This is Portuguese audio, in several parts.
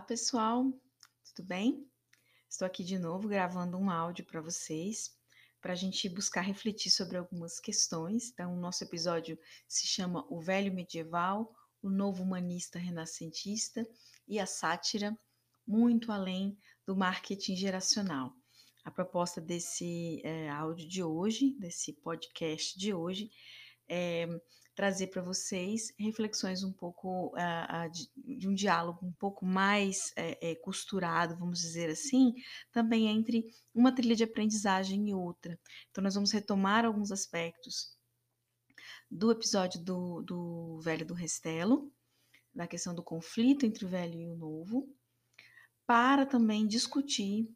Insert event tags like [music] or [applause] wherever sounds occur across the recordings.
Olá, pessoal, tudo bem? Estou aqui de novo gravando um áudio para vocês, para a gente buscar refletir sobre algumas questões. Então, o nosso episódio se chama O Velho Medieval, o Novo Humanista Renascentista e a Sátira, muito além do marketing geracional. A proposta desse é, áudio de hoje, desse podcast de hoje, é trazer para vocês reflexões um pouco uh, uh, de, de, um diálogo um pouco mais é, costurado, vamos dizer assim, também entre uma trilha de aprendizagem e outra. Então, nós vamos retomar alguns aspectos do episódio do, do Velho do Restelo, da questão do conflito entre o velho e o novo, para também discutir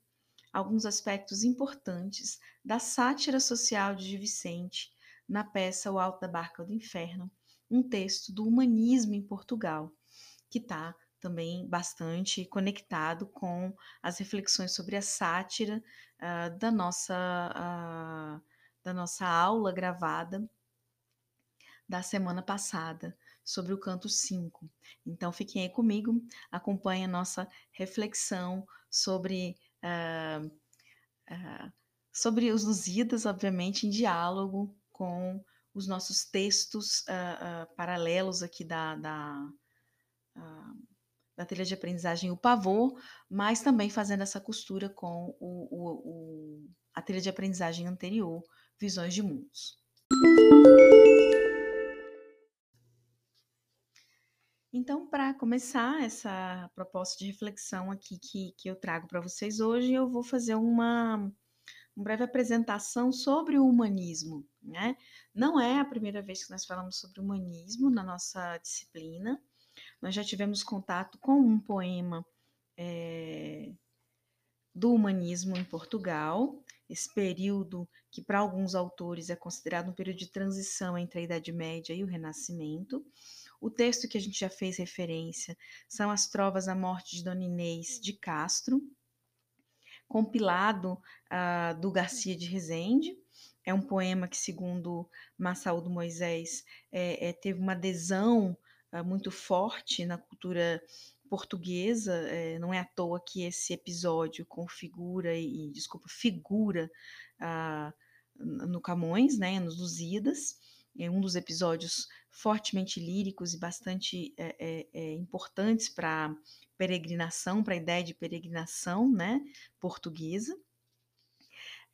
alguns aspectos importantes da sátira social de Vicente na peça O Alto da Barca do Inferno, um texto do humanismo em Portugal, que está também bastante conectado com as reflexões sobre a sátira uh, da, nossa, uh, da nossa aula gravada da semana passada sobre o canto 5. Então fiquem aí comigo, acompanhem a nossa reflexão sobre uh, sobre os Lusíadas, obviamente, em diálogo com os nossos textos uh, uh, paralelos aqui da, da, uh, da trilha de aprendizagem O Pavor, mas também fazendo essa costura com o, o, o, a trilha de aprendizagem anterior, Visões de Mundos. Então, para começar essa proposta de reflexão aqui que, que eu trago para vocês hoje, eu vou fazer uma, uma breve apresentação sobre o humanismo. Né? Não é a primeira vez que nós falamos sobre humanismo na nossa disciplina. Nós já tivemos contato com um poema é, do humanismo em Portugal, esse período que para alguns autores é considerado um período de transição entre a Idade Média e o Renascimento. O texto que a gente já fez referência são as trovas à morte de Dona Inês de Castro, compilado uh, do Garcia de Rezende. É um poema que, segundo Massaúdo Moisés, é, é, teve uma adesão uh, muito forte na cultura portuguesa. É, não é à toa que esse episódio configura e, desculpa, figura uh, no Camões, né, nos Lusíadas. É um dos episódios fortemente líricos e bastante é, é, é importantes para peregrinação, para a ideia de peregrinação né, portuguesa.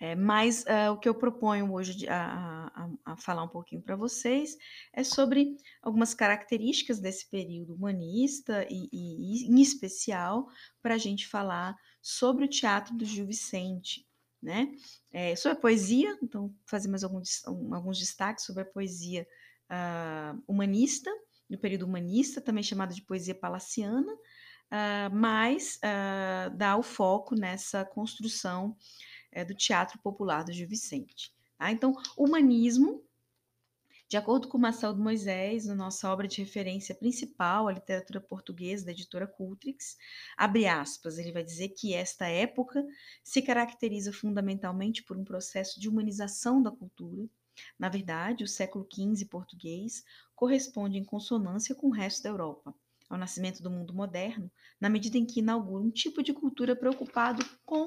É, mas uh, o que eu proponho hoje a, a, a falar um pouquinho para vocês é sobre algumas características desse período humanista e, e em especial para a gente falar sobre o teatro do Gil Vicente, né? É, sobre a poesia, então fazer mais alguns, alguns destaques sobre a poesia uh, humanista, no período humanista, também chamada de poesia palaciana, uh, mas uh, dá o foco nessa construção uh, do teatro popular do Gil Vicente. Tá? Então, humanismo, de acordo com Marcelo Moisés, na nossa obra de referência principal, a literatura portuguesa da editora Cultrix, abre aspas, ele vai dizer que esta época se caracteriza fundamentalmente por um processo de humanização da cultura. Na verdade, o século XV português corresponde em consonância com o resto da Europa ao nascimento do mundo moderno, na medida em que inaugura um tipo de cultura preocupado com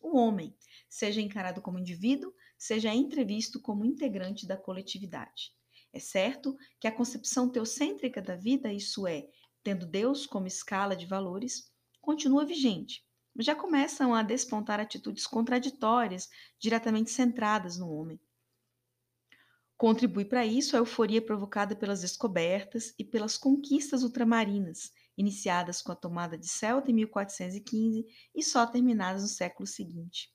o homem, seja encarado como indivíduo, seja entrevisto como integrante da coletividade. É certo que a concepção teocêntrica da vida, isso é, tendo Deus como escala de valores, continua vigente, mas já começam a despontar atitudes contraditórias, diretamente centradas no homem. Contribui para isso a euforia provocada pelas descobertas e pelas conquistas ultramarinas, iniciadas com a tomada de Celta em 1415 e só terminadas no século seguinte.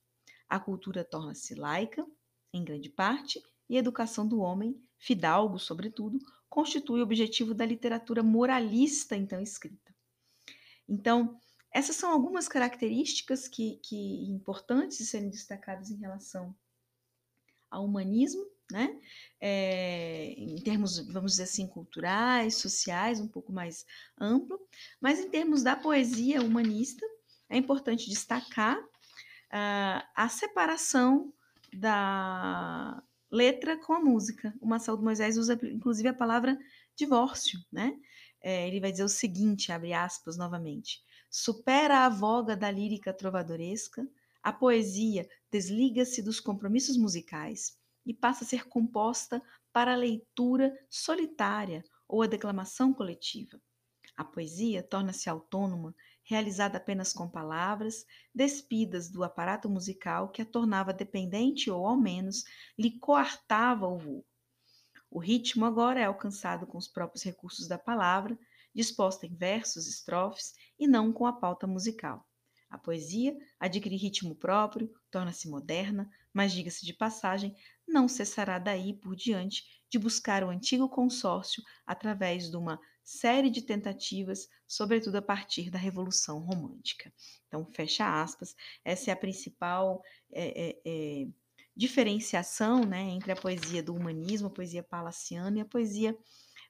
A cultura torna-se laica, em grande parte, e a educação do homem, fidalgo sobretudo, constitui o objetivo da literatura moralista então escrita. Então, essas são algumas características que, que importantes de serem destacadas em relação ao humanismo né? É, em termos, vamos dizer assim, culturais, sociais, um pouco mais amplo, mas em termos da poesia humanista, é importante destacar uh, a separação da letra com a música. O Marcelo de Moisés usa, inclusive, a palavra divórcio, né? É, ele vai dizer o seguinte, abre aspas novamente, supera a voga da lírica trovadoresca, a poesia desliga-se dos compromissos musicais e passa a ser composta para a leitura solitária ou a declamação coletiva. A poesia torna-se autônoma, realizada apenas com palavras, despidas do aparato musical que a tornava dependente ou, ao menos, lhe coartava o voo. O ritmo agora é alcançado com os próprios recursos da palavra, disposta em versos, estrofes e não com a pauta musical. A poesia adquire ritmo próprio, torna-se moderna, mas, diga-se de passagem, não cessará daí por diante de buscar o antigo consórcio através de uma série de tentativas, sobretudo a partir da Revolução Romântica. Então, fecha aspas, essa é a principal é, é, é, diferenciação né, entre a poesia do humanismo, a poesia palaciana e a poesia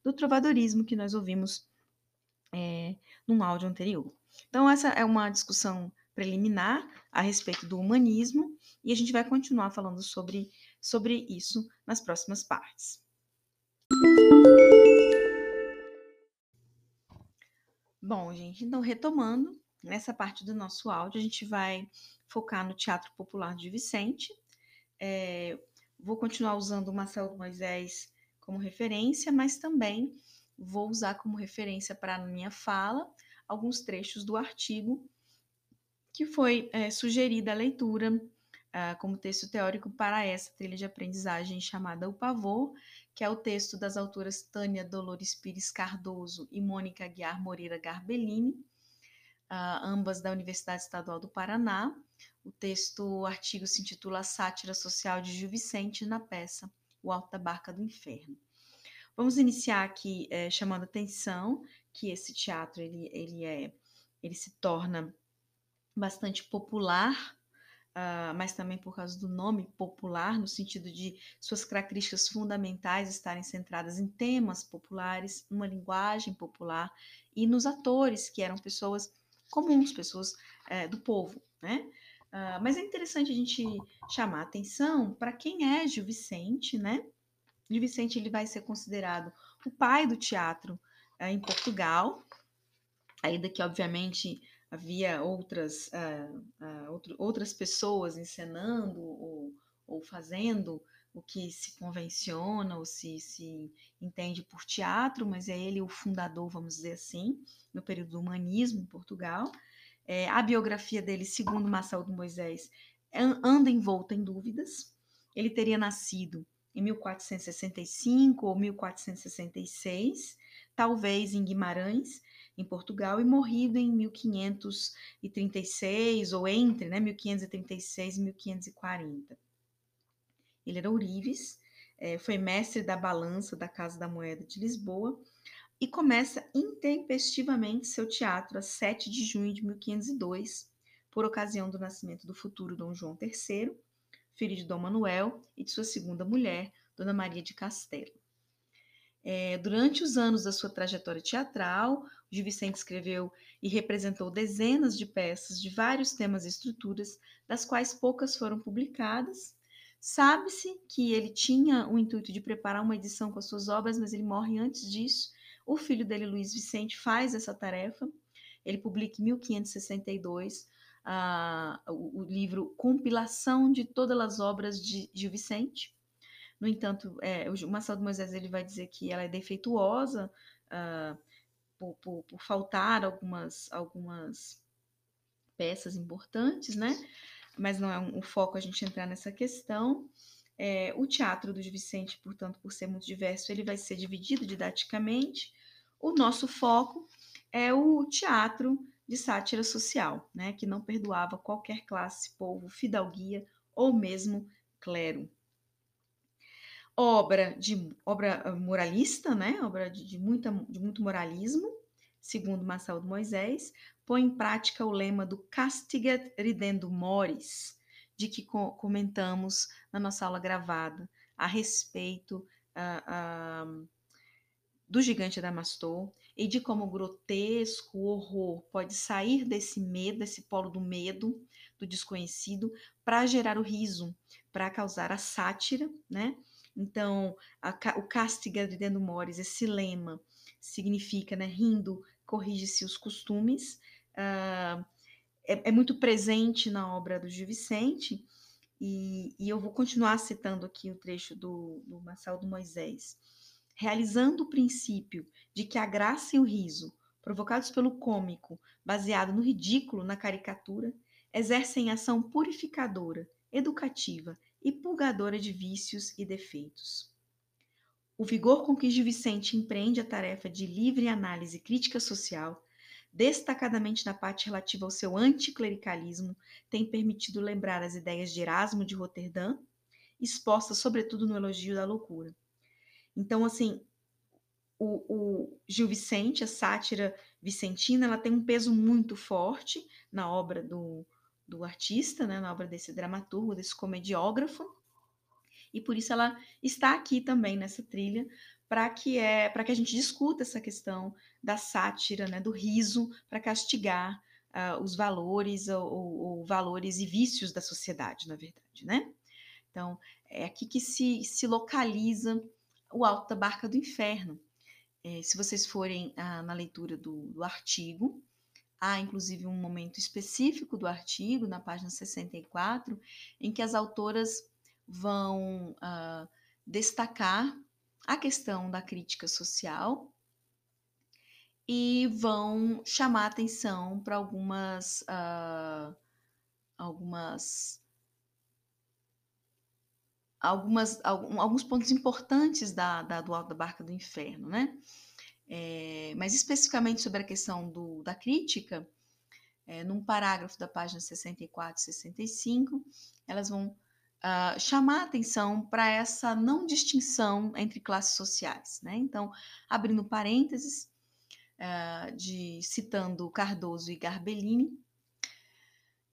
do trovadorismo que nós ouvimos é, num áudio anterior. Então, essa é uma discussão preliminar a respeito do humanismo e a gente vai continuar falando sobre, sobre isso nas próximas partes. Bom, gente, então retomando, nessa parte do nosso áudio, a gente vai focar no Teatro Popular de Vicente. É, vou continuar usando o Marcelo Moisés como referência, mas também vou usar como referência para a minha fala alguns trechos do artigo que foi é, sugerida a leitura uh, como texto teórico para essa trilha de aprendizagem chamada O Pavor, que é o texto das autoras Tânia Dolores Pires Cardoso e Mônica Guiar Moreira Garbellini, uh, ambas da Universidade Estadual do Paraná. O texto, o artigo se intitula A Sátira Social de Gil Vicente na peça O Alto da Barca do Inferno. Vamos iniciar aqui é, chamando atenção que esse teatro ele, ele é ele se torna bastante popular uh, mas também por causa do nome popular, no sentido de suas características fundamentais estarem centradas em temas populares, numa linguagem popular e nos atores, que eram pessoas comuns, pessoas uh, do povo, né? Uh, mas é interessante a gente chamar a atenção para quem é Gil Vicente, né? Gil Vicente ele vai ser considerado o pai do teatro uh, em Portugal, ainda que obviamente havia outras, uh, uh, outro, outras pessoas encenando ou, ou, fazendo o que se convenciona ou se, se entende por teatro, mas é ele o fundador, vamos dizer assim, no período do humanismo em Portugal. É, a biografia dele, segundo Marcelo Moisés, é, anda envolta em dúvidas. Ele teria nascido em 1465 ou 1466, talvez em Guimarães, em Portugal e morrido em 1536 ou entre né, 1536 e 1540. Ele era ourives, é, foi mestre da balança da Casa da Moeda de Lisboa e começa intempestivamente seu teatro a 7 de junho de 1502, por ocasião do nascimento do futuro Dom João III, filho de Dom Manuel e de sua segunda mulher, Dona Maria de Castelo. É, durante os anos da sua trajetória teatral, Gil Vicente escreveu e representou dezenas de peças de vários temas e estruturas, das quais poucas foram publicadas. Sabe-se que ele tinha o intuito de preparar uma edição com as suas obras, mas ele morre antes disso. O filho dele, Luiz Vicente, faz essa tarefa. Ele publica em 1562 uh, o, o livro Compilação de Todas as Obras de Gil Vicente. No entanto, é, o Marcelo de Moisés ele vai dizer que ela é defeituosa uh, por, por, por, faltar algumas, algumas peças importantes, né? Mas não é um, um foco a gente entrar nessa questão. É, o teatro do Vicente, portanto, por ser muito diverso, ele vai ser dividido didaticamente. O nosso foco é o teatro de sátira social, né, que não perdoava qualquer classe, povo, fidalguia ou mesmo clero obra de obra ah, moralista, né? Obra de, de, muita, de muito moralismo, segundo Marcelo Moisés, põe em prática o lema do castigat ridendo mores, de que co comentamos na nossa aula gravada a respeito uh, uh, do gigante Damastor e de como o grotesco, o horror pode sair desse medo, desse polo do medo, do desconhecido, para gerar o riso, para causar a sátira, né? Então, a, o de dentro mores, esse lema, significa, né, rindo, corrige-se os costumes, uh, é, é, muito presente na obra do Gil Vicente, e, e, eu vou continuar citando aqui o trecho do, do Marcelo Moisés. Realizando o princípio de que a graça e o riso, provocados pelo cômico, baseado no ridículo, na caricatura, exercem ação purificadora, educativa e purgadora de vícios e defeitos. O vigor com que Gil Vicente empreende a tarefa de livre análise crítica social, destacadamente na parte relativa ao seu anticlericalismo, tem permitido lembrar as ideias de Erasmo de Roterdã, expostas sobretudo no elogio da loucura. Então, assim, o, o, Gil Vicente, a sátira vicentina, ela tem um peso muito forte na obra do, do artista, né, na obra desse dramaturgo, desse comediógrafo, e por isso ela está aqui também nessa trilha para que é para que a gente discuta essa questão da sátira, né, do riso para castigar uh, os valores ou, ou, valores e vícios da sociedade, na verdade, né? Então é aqui que se, se localiza o Alto da Barca do Inferno. É, se vocês forem uh, na leitura do, do artigo, há inclusive um momento específico do artigo, na página 64, em que as autoras vão uh, destacar a questão da crítica social e vão chamar atenção para algumas uh, algumas algumas alguns pontos importantes da, da do Alto da Barca do Inferno, né? É, mas especificamente sobre a questão do, da crítica, é, num parágrafo da página 64 e 65, elas vão uh, chamar atenção para essa não distinção entre classes sociais. Né? Então, abrindo parênteses, uh, de, citando Cardoso e Garbellini,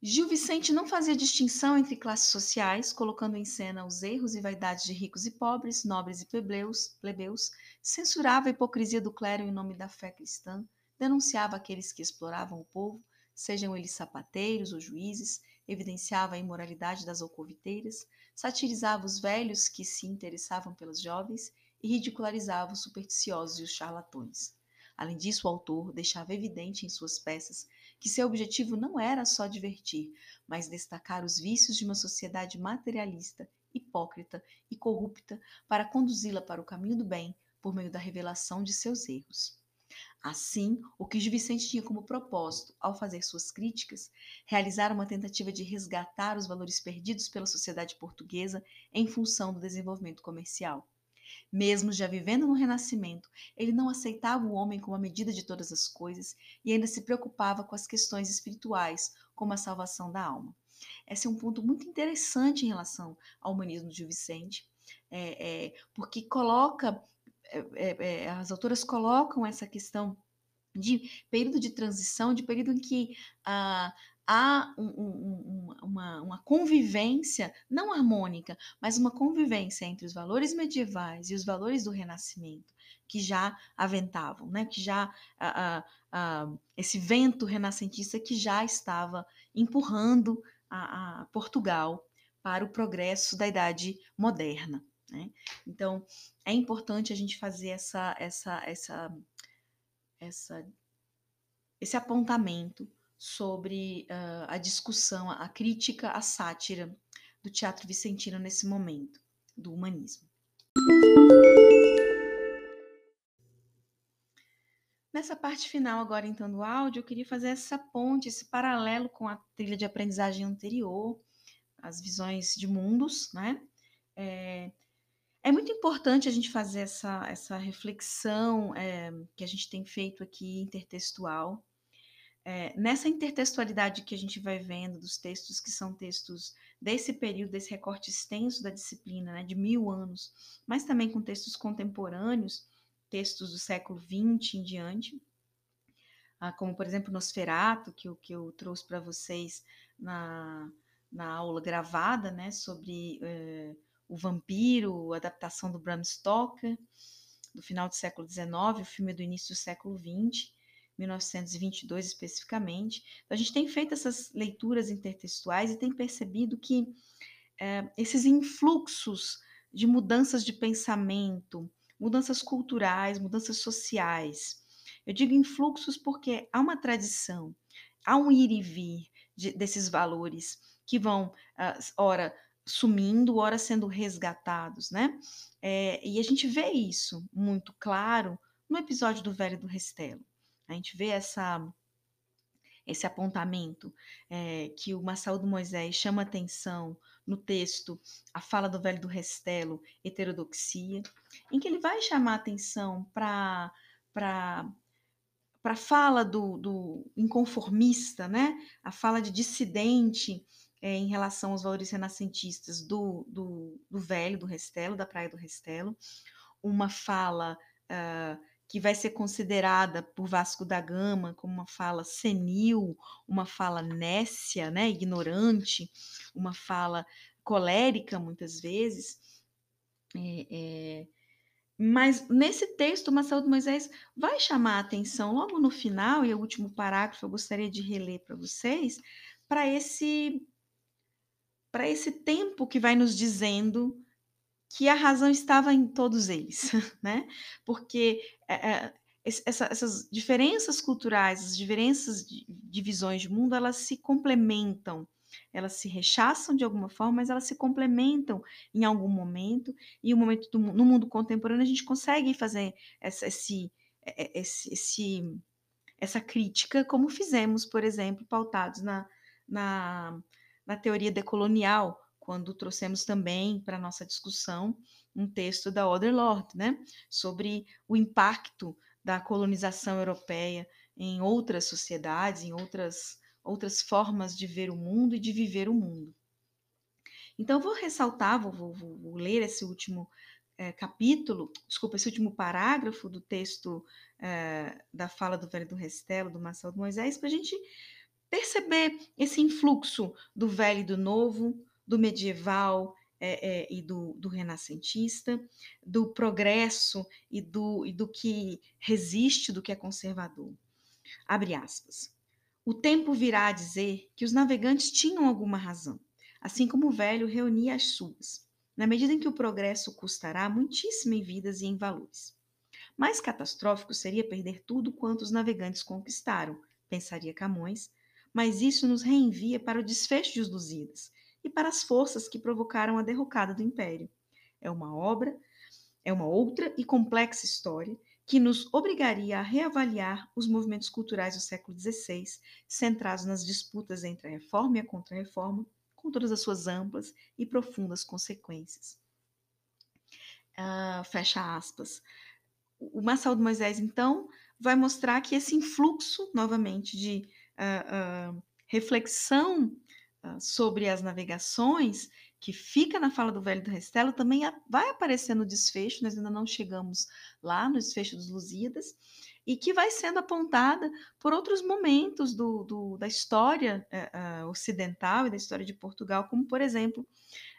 Gil Vicente não fazia distinção entre classes sociais, colocando em cena os erros e vaidades de ricos e pobres, nobres e plebeus, plebeus, censurava a hipocrisia do clero em nome da fé cristã, denunciava aqueles que exploravam o povo, sejam eles sapateiros ou juízes, evidenciava a imoralidade das alcoviteiras, satirizava os velhos que se interessavam pelas jovens e ridicularizava os supersticiosos e os charlatões. Além disso, o autor deixava evidente em suas peças que seu objetivo não era só divertir, mas destacar os vícios de uma sociedade materialista, hipócrita e corrupta para conduzi-la para o caminho do bem por meio da revelação de seus erros. Assim, o que Gil Vicente tinha como propósito, ao fazer suas críticas, realizar uma tentativa de resgatar os valores perdidos pela sociedade portuguesa em função do desenvolvimento comercial. Mesmo já vivendo no Renascimento, ele não aceitava o homem como a medida de todas as coisas e ainda se preocupava com as questões espirituais, como a salvação da alma. Esse é um ponto muito interessante em relação ao humanismo de Vicente, é, é, porque coloca é, é, é, as autoras colocam essa questão de período de transição, de período em que ah, há um, um, uma, uma, convivência, não harmônica, mas uma convivência entre os valores medievais e os valores do Renascimento, que já aventavam, né? que já ah, ah, esse vento renascentista que já estava empurrando a, a Portugal para o progresso da Idade Moderna. Né? Então, é importante a gente fazer essa, essa, essa, essa, esse apontamento sobre uh, a discussão, a crítica, a sátira do teatro vicentino nesse momento do humanismo. Nessa parte final agora então do áudio, eu queria fazer essa ponte, esse paralelo com a trilha de aprendizagem anterior, as visões de mundos, né? É, é muito importante a gente fazer essa, essa reflexão é, que a gente tem feito aqui intertextual. É, nessa intertextualidade que a gente vai vendo dos textos que são textos desse período, desse recorte extenso da disciplina, né, de mil anos, mas também com textos contemporâneos, textos do século XX em diante, ah, como por exemplo Nosferato, que, que eu trouxe para vocês na, na aula gravada, né, sobre eh, o Vampiro, a adaptação do Bram Stoker, do final do século XIX, o filme do início do século XX, 1922 especificamente. Então, a gente tem feito essas leituras intertextuais e tem percebido que é, esses influxos de mudanças de pensamento, mudanças culturais, mudanças sociais. Eu digo influxos porque há uma tradição há um ir e vir de, desses valores que vão, uh, ora, sumindo, ora sendo resgatados, né? É, e a gente vê isso muito claro no episódio do Velho do Restelo. A gente vê essa esse apontamento é, que o Massal do Moisés chama atenção no texto, a fala do Velho do Restelo, heterodoxia, em que ele vai chamar atenção para para a fala do, do, inconformista, né? a fala de dissidente é, em relação aos valores renascentistas do, do, do, velho, do Restelo, da Praia do Restelo, uma fala uh, que vai ser considerada por Vasco da Gama como uma fala senil, uma fala nécia, né? ignorante, uma fala colérica, muitas vezes. É, é, mas nesse texto, Marcelo de Moisés vai chamar a atenção logo no final, e o último parágrafo eu gostaria de reler para vocês, para esse para esse tempo que vai nos dizendo que a razão estava em todos eles, [laughs] né? Porque é, essa, essas diferenças culturais, as diferenças de, de visões de mundo, elas se complementam elas se rechaçam de alguma forma, mas elas se complementam em algum momento, e o momento do, no mundo contemporâneo a gente consegue fazer essa, esse, é, esse, esse, essa crítica, como fizemos, por exemplo, pautados na, na, na teoria decolonial, quando trouxemos também para a nossa discussão um texto da Oder Lord, né, sobre o impacto da colonização europeia em outras sociedades, em outras outras formas de ver o mundo e de viver o mundo. Então, eu vou ressaltar, vou, vou, vou ler esse último é, capítulo, desculpa, esse último parágrafo do texto é, da fala do Velho do Restelo, do Marcelo de Moisés, para a gente perceber esse influxo do velho e do novo, do medieval é, e do, do, renascentista, do progresso e do, e do que resiste, do que é conservador. Abre aspas. O tempo virá a dizer que os navegantes tinham alguma razão, assim como o velho reunia as suas, na medida em que o progresso custará muitíssimo em vidas e em valores. Mais catastrófico seria perder tudo quanto os navegantes conquistaram, pensaria Camões, mas isso nos reenvia para o desfecho de Os Lusíadas e para as forças que provocaram a derrocada do Império. É uma obra, é uma outra e complexa história que nos obrigaria a reavaliar os movimentos culturais do século XVI, centrados nas disputas entre a reforma e a contra-reforma, com todas as suas amplas e profundas consequências. Uh, fecha aspas. O Marçal Moisés, então, vai mostrar que esse influxo, novamente, de uh, uh, reflexão sobre as navegações que fica na fala do Velho do Restelo, também vai aparecer no desfecho, nós ainda não chegamos lá no desfecho dos Lusíadas, e que vai sendo apontada por outros momentos do, do da história uh, ocidental e da história de Portugal, como, por exemplo,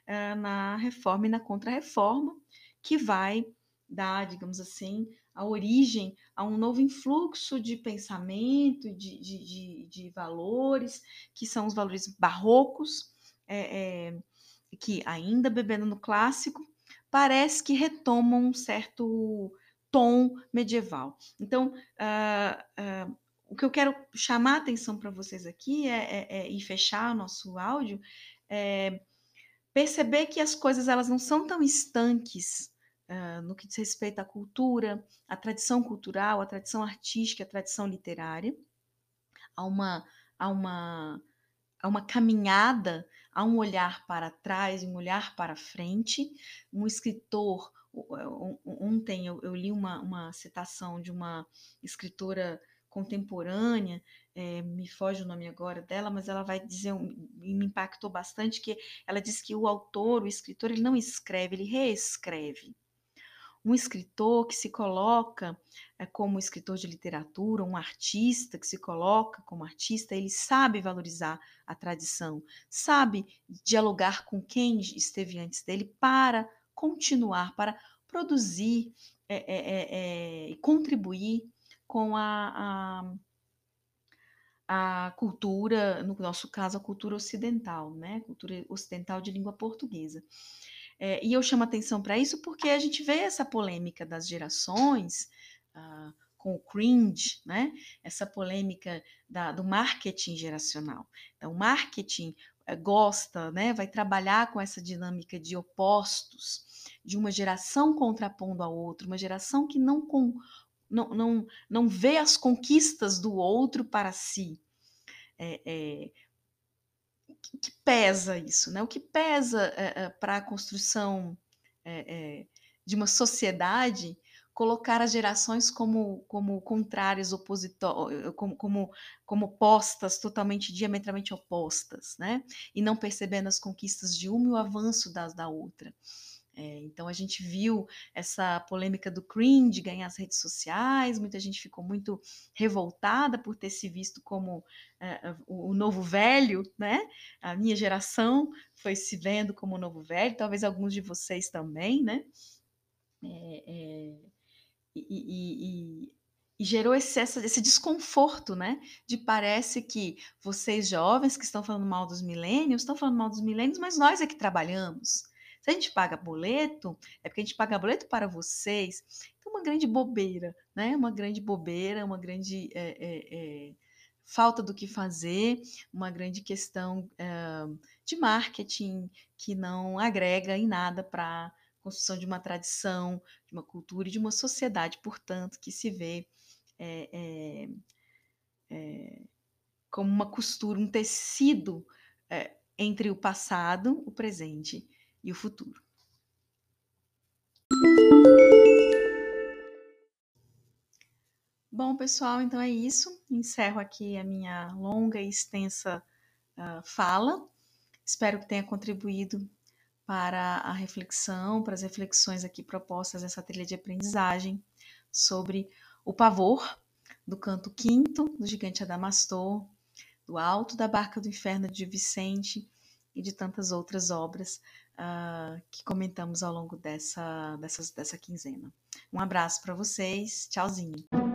uh, na Reforma e na Contra-Reforma, que vai dar, digamos assim, a origem a um novo influxo de pensamento, de, de, de, de valores, que são os valores barrocos, é, é, que, ainda bebendo no clássico, parece que retomam um certo tom medieval. Então, uh, uh, o que eu quero chamar a atenção para vocês aqui é, é, é, e fechar o nosso áudio é perceber que as coisas elas não são tão estanques uh, no que diz respeito à cultura, à tradição cultural, à tradição artística, à tradição literária. Há uma, há uma, há uma caminhada há um olhar para trás, um olhar para frente. Um escritor, ontem eu, eu li uma, uma citação de uma escritora contemporânea, é, me foge o nome agora dela, mas ela vai dizer, e me impactou bastante, que ela diz que o autor, o escritor, ele não escreve, ele reescreve um escritor que se coloca é, como escritor de literatura, um artista que se coloca como artista, ele sabe valorizar a tradição, sabe dialogar com quem esteve antes dele para continuar, para produzir e é, é, é, contribuir com a, a, a, cultura, no nosso caso, a cultura ocidental, né? Cultura ocidental de língua portuguesa. É, e eu chamo atenção para isso porque a gente vê essa polêmica das gerações, ah, com o cringe, né? Essa polêmica da, do marketing geracional. Então, o marketing é, gosta, né? Vai trabalhar com essa dinâmica de opostos, de uma geração contrapondo a outra, uma geração que não, com, não, não, não vê as conquistas do outro para si. É, é, que pesa isso, né? O que pesa é, para a construção de uma sociedade colocar as gerações como, como contrárias, opositórias, como, como, como postas, totalmente, diametralmente opostas, né? E não percebendo as conquistas de uma e o avanço das da outra. É, então a gente viu essa polêmica do cringe ganhar as redes sociais, muita gente ficou muito revoltada por ter se visto como é, o, novo velho, né? A minha geração foi se vendo como o novo velho, talvez alguns de vocês também, né? É, é e, e, e, e, gerou esse, esse desconforto, né? De parece que vocês jovens que estão falando mal dos milênios, estão falando mal dos milênios, mas nós é que trabalhamos. Se a gente paga boleto, é porque a gente paga boleto para vocês. Então, uma grande bobeira, né? Uma grande bobeira, uma grande é, é, é, falta do que fazer, uma grande questão de marketing que não agrega em nada para construção de uma tradição, de uma cultura e de uma sociedade, portanto, que se vê como uma costura, um tecido entre o passado, o presente e o futuro. Bom, pessoal, então é isso. Encerro aqui a minha longa e extensa uh, fala. Espero que tenha contribuído para a reflexão, para as reflexões aqui propostas nessa trilha de aprendizagem sobre o pavor do canto quinto do Gigante Adamastor, do Alto da Barca do Inferno de Vicente e de tantas outras obras uh, que comentamos ao longo dessa, dessas, dessa quinzena. Um abraço para vocês, tchauzinho.